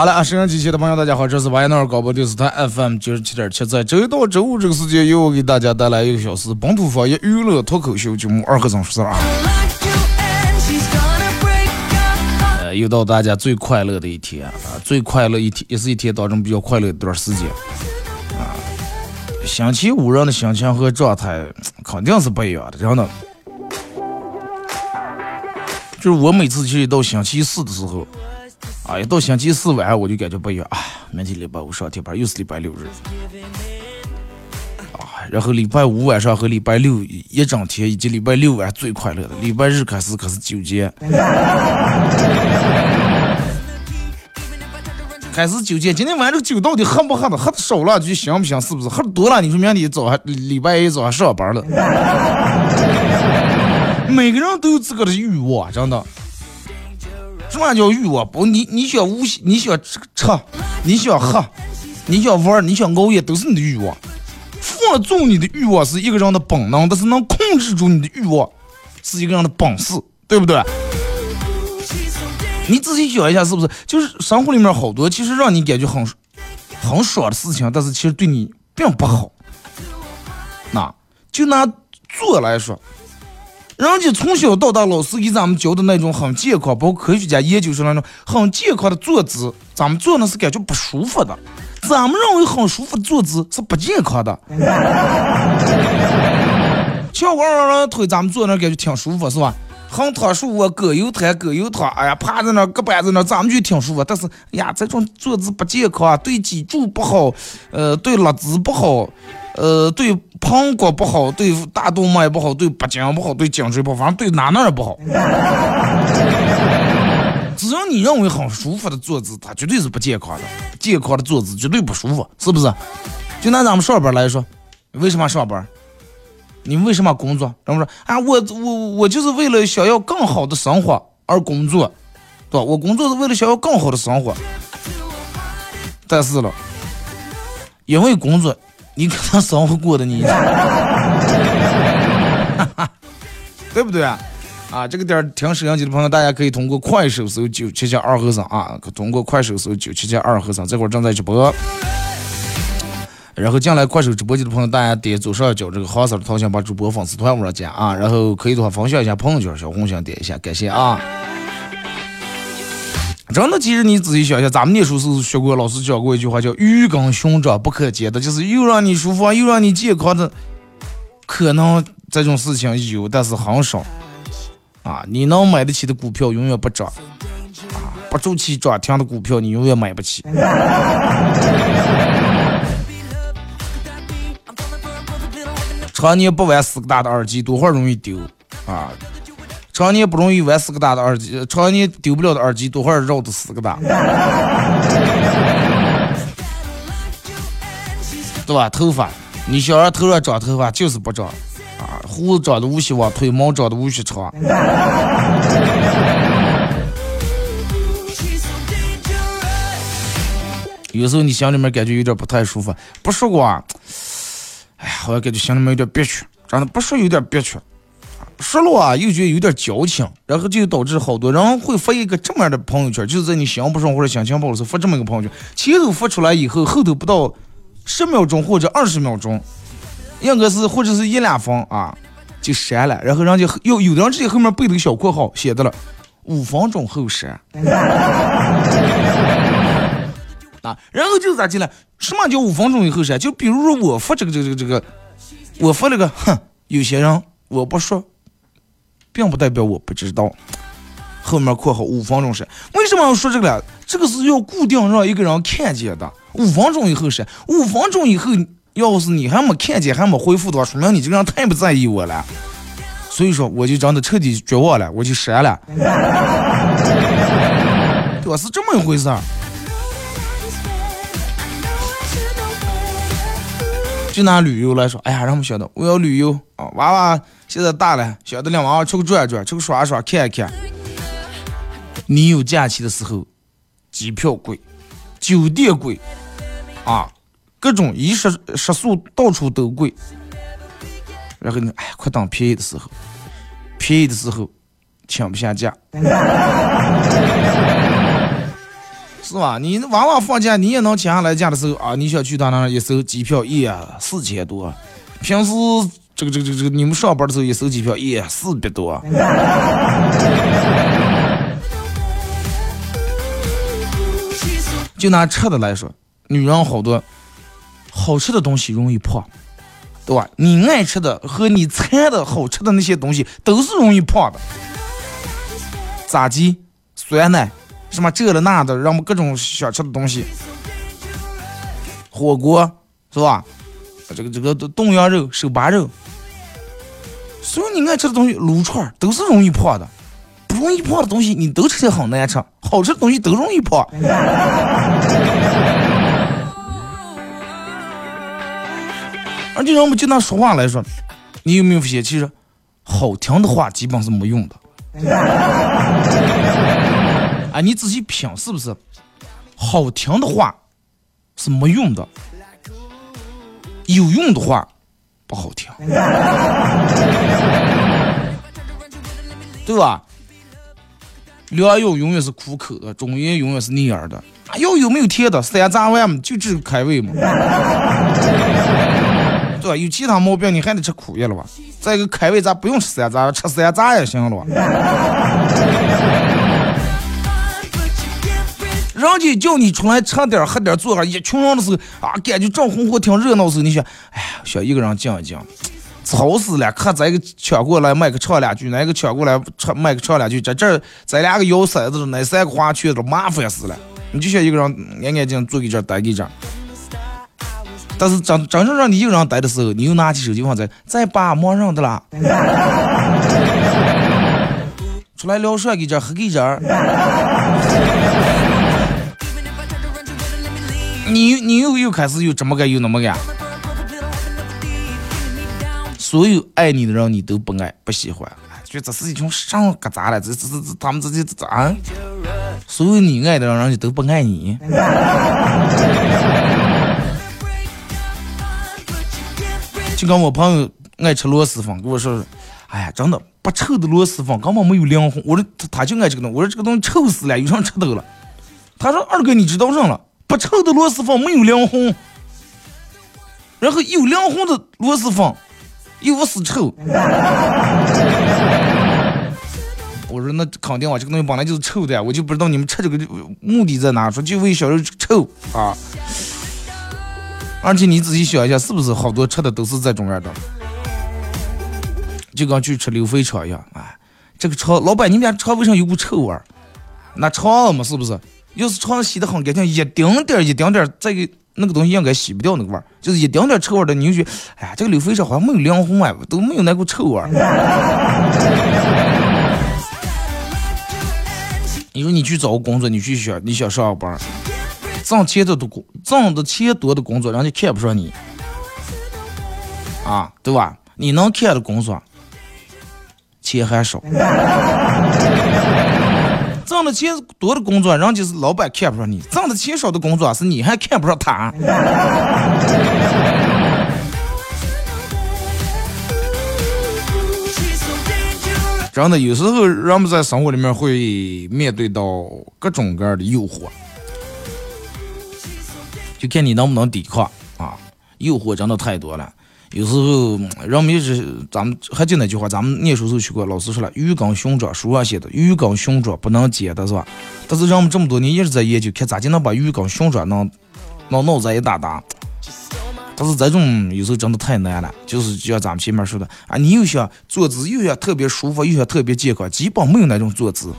好了啊，沈阳机器的朋友，大家好，这是巴彦淖尔广播电视台 FM 九十七点七，在周一到周五这个时间，由我给大家带来一个小时本土方言娱乐脱口秀节目《二和尚说事儿》啊。呃，又到大家最快乐的一天啊，最快乐一天，也是一天当中比较快乐的一段时间啊。星期五人的心情和状态肯定是不一样的，真的。就是我每次去到星期四的时候。啊，一到星期四晚上我就感觉不一样啊！明天礼拜五上天班，又是礼拜六日啊。然后礼拜五晚上和礼拜六一整天，以及礼拜六晚最快乐的，礼拜日开始可是纠结，开始纠结。今天晚上这个酒到底喝不喝的？喝的少了就行不行？是不是？喝多了，你说明天早上礼拜一早上上班了。每个人都有自个的欲望，真的。什么叫欲望？不，你你想无，你想吃，你想喝，你想玩，你想熬夜，都是你的欲望。放纵你的欲望是一个人的本能，但是能控制住你的欲望是一个人的本事，对不对？你仔细想一下，是不是？就是生活里面好多其实让你感觉很很爽的事情，但是其实对你并不好。那就拿做来说。人家从小到大，老师给咱们教的那种很健康，包括科学家研究出来那种很健康的坐姿，咱们坐那是感觉不舒服的。咱们认为很舒服的坐姿是不健康的。翘个二郎腿，咱们坐那感觉挺舒服，是吧？横躺竖卧，葛优瘫葛优躺，哎呀，趴在那，搁板在那，咱们就挺舒服。但是哎呀，这种坐姿不健康，对脊柱不好，呃，对肋子不好。呃，对膀胱不好，对大动脉不好，对脖颈不好，对颈椎不好，反正对哪哪也不好。只要你认为很舒服的坐姿，它绝对是不健康的。健康的坐姿绝对不舒服，是不是？就拿咱们上班来说，为什么上班？你为什么工作？怎么说啊？我我我就是为了想要更好的生活而工作，对吧？我工作是为了想要更好的生活，但是了，因为工作。你可能生活过的你，对不对啊？啊，这个点儿听摄像机的朋友，大家可以通过快手搜九七七二和尚啊，通过快手搜九七七二和尚，这会儿正在直播。然后进来快手直播间的朋友，大家点左上角这个黄色的头像，把主播粉丝团往上加啊，然后可以的话分享一下朋友圈，小红心点一下，感谢啊。真的，其实你仔细想想，咱们念书时学过，老师讲过一句话，叫“鱼跟熊掌不可兼得”，就是又让你舒服又让你健康的，可能这种事情有，但是很少。啊，你能买得起的股票永远不涨，啊，不周期涨停的股票你永远买不起。常年不玩四个大的耳机，多会儿容易丢啊。常年不容易玩四个大的耳机，常年丢不了的耳机，多会儿绕的四个大，对吧？头发，你想让头上长头发就是不长，啊，胡子长得无希望，腿毛长得无须长。有时候你心里面感觉有点不太舒服，不说过，哎呀，好像感觉心里面有点憋屈，真的不说有点憋屈。说了啊，又觉得有点矫情，然后就导致好多人会发一个这么样的朋友圈，就是在你心不爽或者心情不好时发这么一个朋友圈，前头发出来以后，后头不到十秒钟或者二十秒钟，应该是或者是一两分啊，就删了。然后人家有有的人直接后面背了个小括号，写的了五分钟后删。啊，然后就咋进来？什么叫五分钟以后删？就比如说我发这个这个这个，我发了个哼，有些人我不说，并不代表我不知道。后面括号五分钟删，为什么要说这个呢？这个是要固定让一个人看见的。五分钟以后删，五分钟以后要是你还没看见还没回复的话，说明你这个人太不在意我了。所以说我就真的彻底绝望了，我就删了。对吧？是这么一回事儿。就拿旅游来说，哎呀，让我们晓得我要旅游啊！娃娃现在大了，晓得领娃娃出去转转，出去耍耍，看一看。你有假期的时候，机票贵，酒店贵，啊，各种衣食食宿到处都贵。然后呢，哎，快等便宜的时候，便宜的时候，请不下假。是吧？你娃娃放假，你也能请下来假的时候啊，你想去他那一搜机票，呀，四千多。平时这个这个这个，你们上班的时候一搜机票，呀，四百多。就拿吃的来说，女人好多好吃的东西容易胖，对吧？你爱吃的和你馋的好吃的那些东西都是容易胖的。炸鸡、酸奶。什么这了那的，让我们各种想吃的东西，火锅是吧？这个这个冻羊肉、手扒肉，所有你爱吃的东西，撸串都是容易胖的。不容易胖的东西，你都吃起来很难吃；好吃的东西都容易胖。而且让我们就拿说话来说，你有没有发现，其实好听的话基本是没用的。啊，你仔细品是不是？好听的话是没用的，有用的话不好听，对吧？良药永远是苦口的，中药永远是逆耳的。药有没有甜的？三杂丸嘛，就治开胃嘛，对吧？有其他毛病你还得吃苦药了吧？再一个开胃，咱不用吃三杂，吃三杂也行了吧。人家叫你出来吃点喝点坐下，一群人的时候啊，感觉正红火挺热闹时候，你想，哎呀，想一个人静一静，吵死了！看咱个抢过来卖个唱两句，那个抢过来唱卖个唱两句，这这咱两个摇骰子，那三个花圈子麻烦死了。你就想一个人安安静静坐在这待在这，但是真真正让你一个人待的时候，你又拿起手机放在在把忙上的啦，出来聊帅给这喝给这儿。你你又又开始又这么干又那么干，所有爱你的人你都不爱不喜欢，觉得这是一群上疙瘩了，这这这他们这这这啊，所有你爱的人人家都不爱你。就跟我朋友爱吃螺蛳粉，跟我说，哎呀，真的不臭的螺蛳粉根本没有灵魂。我说他他就爱这个东西，我说这个东西臭死了，有啥吃头了？他说二哥你知道啥了？不臭的螺蛳粉没有灵魂，然后有灵魂的螺蛳粉又不是臭。我说那肯定啊，这个东西本来就是臭的，我就不知道你们吃这个目的在哪，说就为小肉臭啊。而且你仔细想一下，是不是好多吃的都是这种样的？就跟去吃溜肥肠一样，哎，这个肠老板，你们家肠为啥有股臭味儿？那肠嘛，是不是？要是床上洗的很干净，一丁点儿一丁点儿，这个那个东西应该洗不掉那个味儿，就是一丁点儿臭味儿的，你就觉，哎呀，这个溜肥肠好像没有灵魂啊，都没有那股臭味儿。你说你去找个工作，你去想你想上班，挣钱的多，挣的钱多的工作，人家看不上你，啊，对吧？你能看的工作，钱还少。挣的钱多的工作，人家是老板看不上你；挣的钱少的工作，是你还看不上他。真的，有时候人们在生活里面会面对到各种各样的诱惑，就看你能不能抵抗啊！诱惑真的太多了，有时候人们一直，咱们还就那句话，咱们念书时候学过，老师说了，鱼跟熊掌，书上写的，鱼跟熊掌不能解的是吧？但是人们这么多年一直在研究，看咋就能把鱼跟熊掌能能弄在一大搭。但是这种有时候真的太难了，就是就像咱们前面说的啊，你又想坐姿又想特别舒服，又想特别健康，基本没有那种坐姿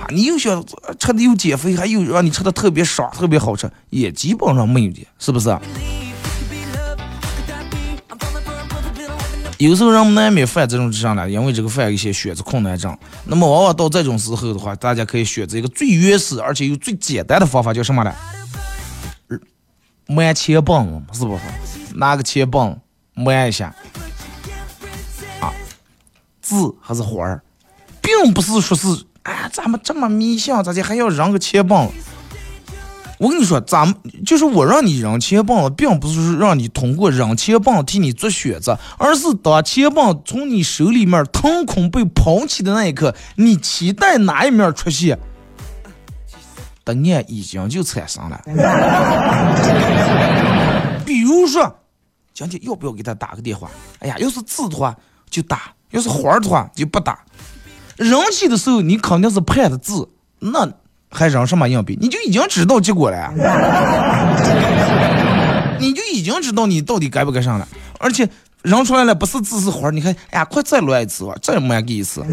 啊。你又想吃的又减肥，还有让你吃的特别爽，特别好吃，也基本上没有的，是不是？有时候人们难免犯这种上了，因为这个犯一些选择困难症。那么往往到这种时候的话，大家可以选择一个最原始而且又最简单的方法，叫什么呢？慢切棒，是不是？拿个切棒慢一下啊，字还是花儿，并不是说是哎，咱们这么迷信，咋就还要扔个切棒？我跟你说，咱们就是我让你扔切棒，并不是让你通过扔切棒替你做选择，而是当切棒从你手里面腾空被捧起的那一刻，你期待哪一面出现，答案已经就产生了。比如说，今天要不要给他打个电话？哎呀，要是字的话就打，要是花的话就不打。扔起的时候，你肯定是判的字，那。还扔什么硬币？你就已经知道结果了，你就已经知道你到底该不该上了。而且扔出来了不是字是花，你看，哎呀，快再来一次吧，再乱给一次。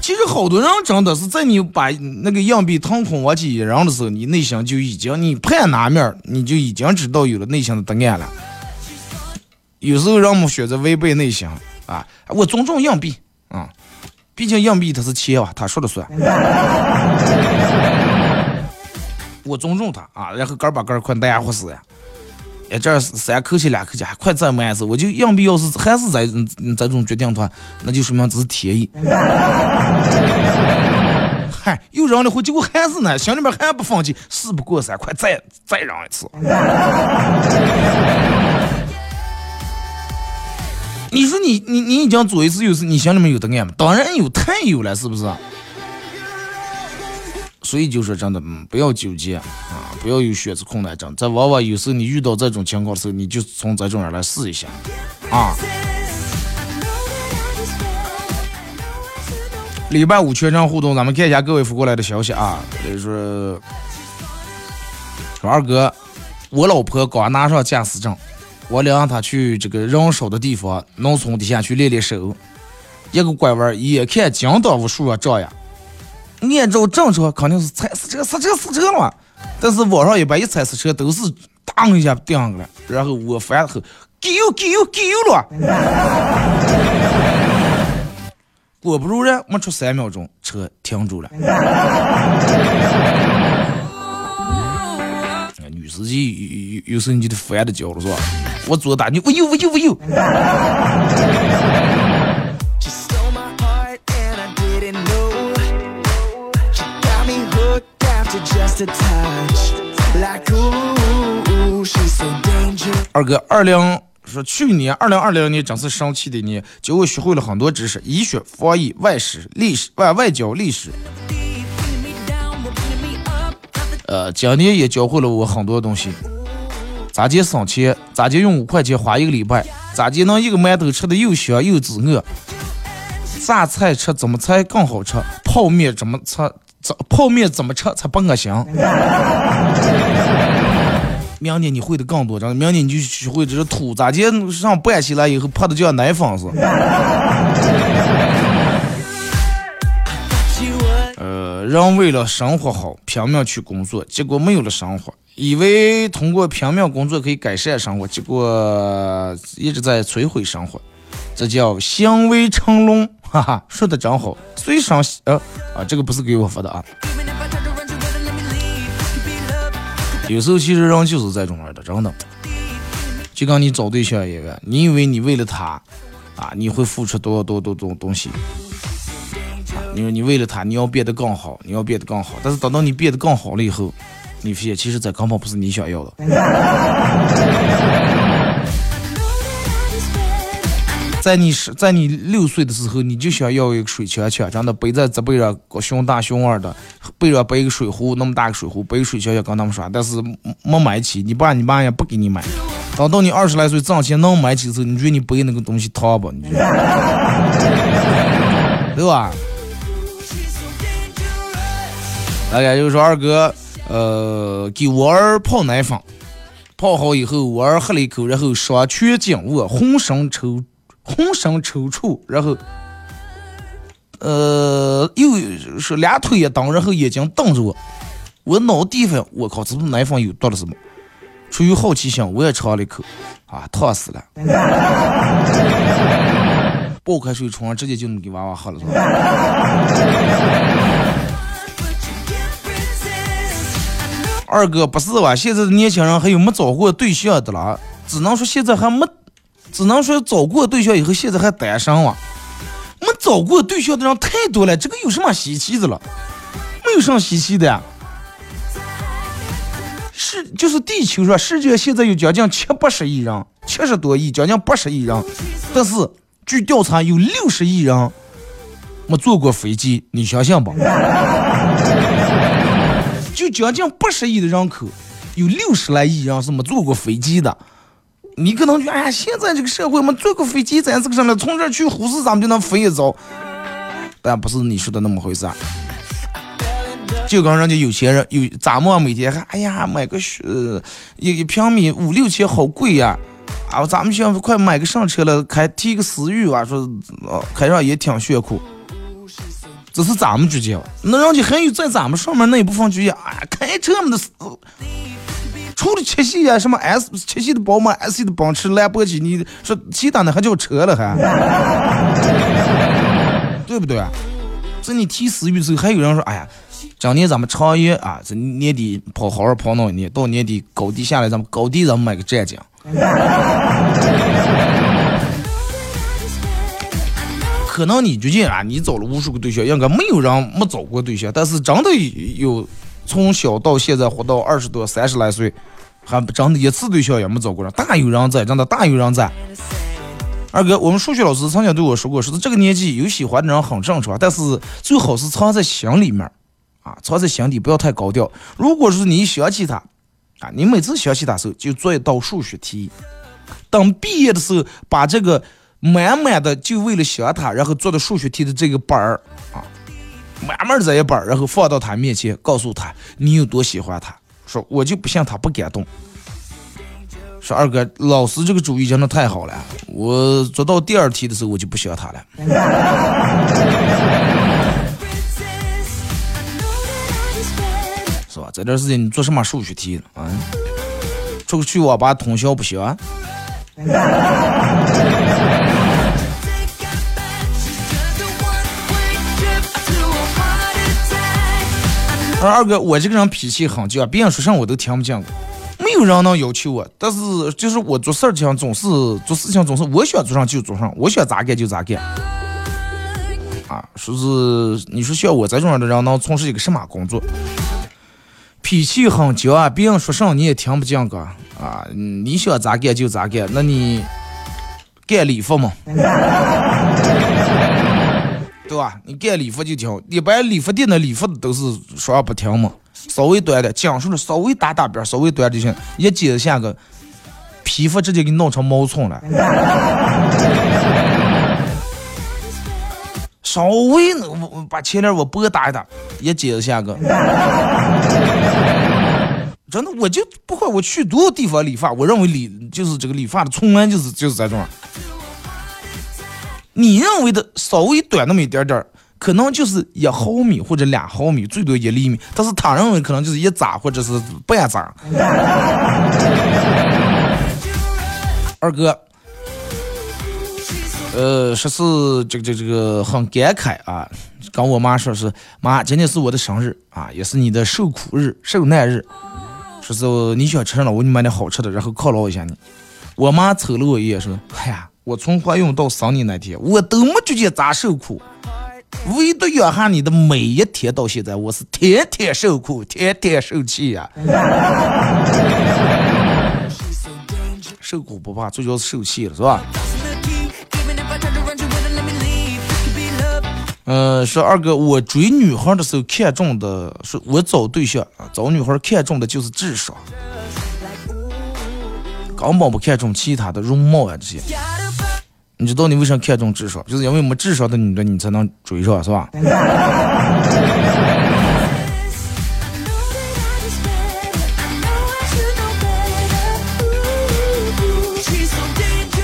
其实好多人真的是在你把那个硬币腾空往起一扔的时候，你内心就已经你判哪面，你就已经知道有了内心的答案了。有时候让我们选择违背内心啊，我尊重硬币啊。毕竟硬币它是钱啊，他说了算。我尊重他啊，然后杆把杆快难活死呀！哎，这三口气两口气，还快再慢一次。我就硬币要是还是在这种决定的话，那就说明这是天意。嗨，又扔了回，结果还是呢，心里面还不放弃，事不过三，快再再扔一次。你说你你你已经做一次，有次你心里面有答案吗？当然有，太有了，是不是？所以就说真的，嗯，不要纠结啊，不要有选择困难症。这往往有时候你遇到这种情况的时候，你就从这种人来试一下啊。礼拜五全程互动，咱们看一下各位发过来的消息啊。就是说二哥，我老婆刚拿上驾驶证。我领他去这个人少的地方，农村底下去练练手。一个拐弯，眼看惊到无数啊这样，按照正常肯定是踩死车、刹车、死车了。但是网上一般一踩死车都是当一下定了，然后我翻后，给油给油给油了。果不如然，没出三秒钟，车停住了。女司机有有时候你就得翻的叫了是吧？我左打你，我右我右我右。二哥，二零说去年二零二零年真是生气的年，教我学会了很多知识，医学、防疫、外史、历史、外外交、历史。呃，今年也教会了我很多东西。咋接省钱？咋接用五块钱花一个礼拜？咋接能一个馒头吃的又香又滋饿？榨菜吃怎么才更好吃？泡面怎么吃？怎泡面怎么吃才不恶心？明年你会的更多，真的。明年你就学会这是土咋接上拌起来以后泡的就像奶粉似的。人为了生活好，拼命去工作，结果没有了生活。以为通过拼命工作可以改善生活，结果一直在摧毁生活。这叫行为成龙，哈哈，说的真好。随上呃啊，这个不是给我发的啊。有时候其实人就是这种样的，真的。就跟你找对象一样，你以为你为了他啊，你会付出多多多多东西。因为你为了他，你要变得更好，你要变得更好。但是等到你变得更好了以后，你发现其实这根本不是你想要的。在你十，在你六岁的时候，你就想要一个水枪枪，真的背在这背上，熊大熊二的，背上背一个水壶，那么大个水壶，背个水枪枪跟他们耍，但是没买起，你爸你妈也不给你买。等到你二十来岁挣钱能买起的时候，你觉得你背那个东西烫不？你觉得？对吧？大家就说二哥，呃，给我儿泡奶粉，泡好以后，我儿喝了一口，然后双拳紧握，浑身抽，浑身抽搐，然后，呃，又是两腿一蹬，然后眼睛瞪着我，我脑地方，我靠，这不是奶粉有毒了是吗？出于好奇心，我也尝了一口，啊，烫死了！爆开水冲，直接就能给娃娃喝了是吧二哥不是吧？现在的年轻人还有没找过对象的了？只能说现在还没，只能说找过对象以后现在还单身哇。没找过对象的人太多了，这个有什么稀奇的了？没有什么稀奇的。是就是地球上世界现在有将近七八十亿人，七十多亿，将近八十亿人。但是据调查，有六十亿人没坐过飞机，你相信不？将近八十亿的人口，有六十来亿人是没坐过飞机的。你可能觉得，哎呀，现在这个社会没坐过飞机，咱这个上了，从这去呼市，咱们就能飞一遭。但不是你说的那么回事。就跟人家有钱人有咱们每天还，哎呀，买个呃一一平米五六千，好贵呀！啊，咱们想快买个上车了，开提个思域吧，说开上也挺炫酷。这是咱们之间，那人家还有在咱们上面那一部分之间，啊，开车么的，除了七系啊，什么 S 七系的宝马，S 系的奔驰、兰博基尼，说其他的还叫车了还，对不对？这你提思域的时候，还有人说，哎呀，今年咱们创业啊，这年底跑好好跑弄一年，到年底高低下来，咱们高低咱们买个战将。可能你最近啊，你找了无数个对象，应该没有人没找过对象。但是真的有从小到现在活到二十多、三十来岁，还真的一次对象也没找过人，大有人在，真的大有人在。二哥，我们数学老师曾经对我说过，说这个年纪有喜欢的人很正常，但是最好是藏在心里面，啊，藏在心底，不要太高调。如果是你想起他，啊，你每次想起他时候就做一道数学题，等毕业的时候把这个。满满的就为了想他，然后做的数学题的这个本儿啊，满满这一本儿，然后放到他面前，告诉他你有多喜欢他。说我就不信他不感动。说二哥，老师这个主意真的太好了。我做到第二题的时候，我就不想他了。是吧？这段时间你做什么数学题啊？出去网吧通宵不行？啊 二哥，我这个人脾气很犟，别人说啥我都听不进。没有人能要求我，但是就是我做事情总是做事情总是我想做上就做上，我想咋干就咋干。啊，说是你说像我这种样的人能从事一个什么工作？脾气很犟，别人说啥你也听不进去啊！你想咋干就咋干，那你干礼服吗？对吧？你干礼服就听，一般礼服店的礼服都是说不听嘛。稍微短的，讲述的稍微打打边，稍微短就行。一接下个皮肤直接给你弄成毛寸了。稍微我把前脸我拨打一打，一接下个。真的，我就不管我去多少地方理发，我认为理就是这个理发的，从来就是就是这种。你认为的稍微短那么一点点儿，可能就是一毫米或者两毫米，最多一厘米。但是他认为可能就是一扎或者是半扎。二哥，呃，说是这个这个这个很感慨啊，跟我妈说是妈，今天是我的生日啊，也是你的受苦日、受难日。说是你想吃了，我给你买点好吃的，然后犒劳一下你。我妈瞅了我一眼说：“哎呀。”我从怀孕到生你那天，我都没觉得咋受苦，唯独养下你的每一天到现在，我是天天受苦，天天受气呀。受苦不怕，最主要是受气了，是吧？嗯，说二哥，我追女孩的时候看中的，说我找对象啊，找女孩看中的就是智商，根本不看重其他的容貌啊这些。你知道你为啥看重智商？就是因为没智商的女的你才能追上，是吧？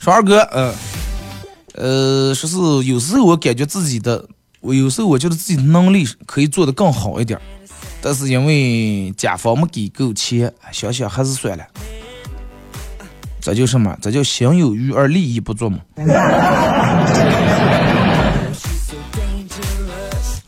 说二哥，嗯，呃，说是有时候我感觉自己的，我有时候我觉得自己能力可以做得更好一点儿，但是因为甲方没给够钱，想想还是算了。这叫什么？这叫心有余而力不足嘛。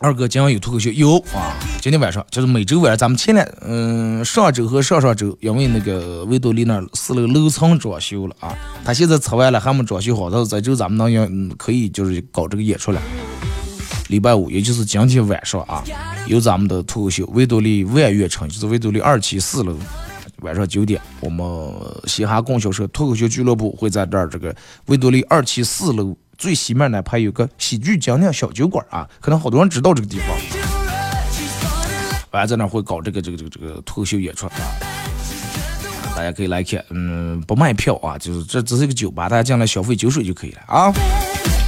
二哥今晚有脱口秀，有啊！今天晚上就是每周晚上，咱们前两嗯上周和上上周，因为那个维多利那四楼楼层装修了啊，他现在拆完了还没装修好，到这周咱们能要可以就是搞这个演出了。礼拜五，也就是今天晚上啊，有咱们的脱口秀维多利万悦城，就是维多利二期四楼，晚上九点，我们嘻哈供销社脱口秀俱乐部会在这儿这个维多利二期四楼。最西面呢，还有个喜剧精酿小酒馆啊，可能好多人知道这个地方。完在那会搞这个这个这个这个脱口秀演出啊，大家可以来看，嗯，不卖票啊，就是这只是一个酒吧，大家进来消费酒水就可以了啊。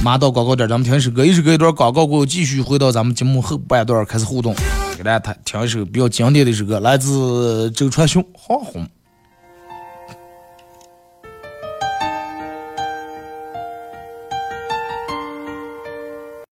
马到广告点，咱们听一首歌，一首歌一段广告过后，继续回到咱们节目后半段开始互动，给大家听听一首比较经典的一首歌，来自周传雄《黄红》。